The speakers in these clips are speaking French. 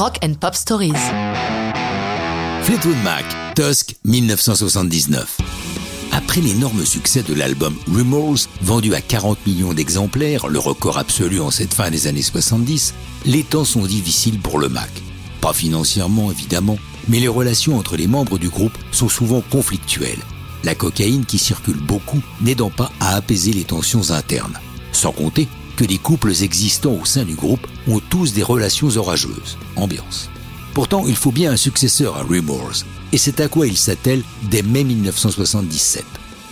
Rock and Pop Stories. Fleetwood Mac, Tusk, 1979. Après l'énorme succès de l'album Rumors, vendu à 40 millions d'exemplaires, le record absolu en cette fin des années 70, les temps sont difficiles pour le Mac. Pas financièrement évidemment, mais les relations entre les membres du groupe sont souvent conflictuelles. La cocaïne qui circule beaucoup n'aidant pas à apaiser les tensions internes. Sans compter que les couples existants au sein du groupe ont tous des relations orageuses. Ambiance. Pourtant, il faut bien un successeur à Remorse, et c'est à quoi il s'attelle dès mai 1977.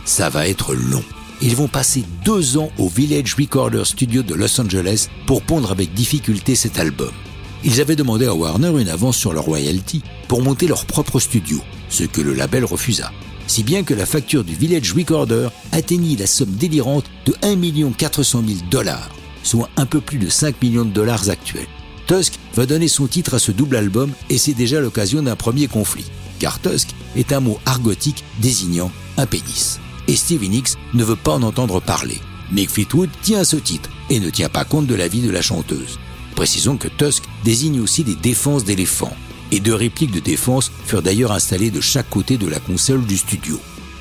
Ça va être long. Ils vont passer deux ans au Village Recorder Studio de Los Angeles pour pondre avec difficulté cet album. Ils avaient demandé à Warner une avance sur leur royalty pour monter leur propre studio, ce que le label refusa. Si bien que la facture du Village Recorder atteignit la somme délirante de 1 400 000 dollars, soit un peu plus de 5 millions de dollars actuels. Tusk va donner son titre à ce double album et c'est déjà l'occasion d'un premier conflit, car Tusk est un mot argotique désignant un pénis. Et Stevie Nicks ne veut pas en entendre parler. Mick Fleetwood tient à ce titre et ne tient pas compte de la vie de la chanteuse. Précisons que Tusk désigne aussi des défenses d'éléphants, et deux répliques de défense furent d'ailleurs installées de chaque côté de la console du studio.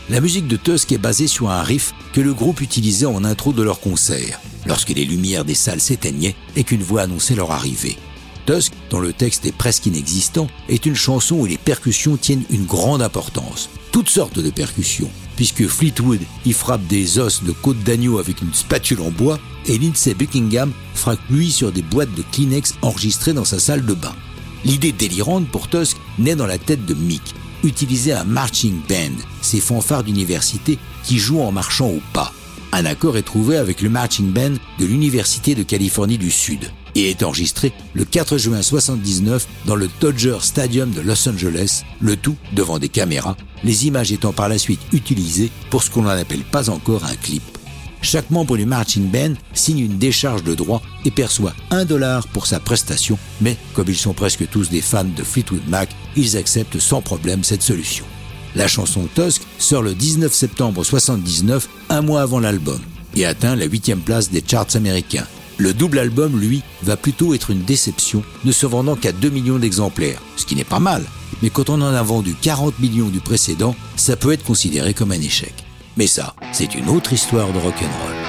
La musique de Tusk est basée sur un riff que le groupe utilisait en intro de leur concert, lorsque les lumières des salles s'éteignaient et qu'une voix annonçait leur arrivée. Tusk, dont le texte est presque inexistant, est une chanson où les percussions tiennent une grande importance. Toutes sortes de percussions, puisque Fleetwood y frappe des os de côte d'agneau avec une spatule en bois et Lindsey Buckingham frappe lui sur des boîtes de Kleenex enregistrées dans sa salle de bain. L'idée délirante pour Tusk naît dans la tête de Mick, utiliser un marching band, ces fanfares d'université qui jouent en marchant au pas. Un accord est trouvé avec le marching band de l'Université de Californie du Sud et est enregistré le 4 juin 79 dans le Dodger Stadium de Los Angeles, le tout devant des caméras, les images étant par la suite utilisées pour ce qu'on n'appelle pas encore un clip. Chaque membre du marching band signe une décharge de droit et perçoit un dollar pour sa prestation, mais comme ils sont presque tous des fans de Fleetwood Mac, ils acceptent sans problème cette solution. La chanson Tusk sort le 19 septembre 79, un mois avant l'album, et atteint la huitième place des charts américains. Le double album, lui, va plutôt être une déception, ne se vendant qu'à 2 millions d'exemplaires, ce qui n'est pas mal. Mais quand on en a vendu 40 millions du précédent, ça peut être considéré comme un échec. Mais ça, c'est une autre histoire de rock'n'roll.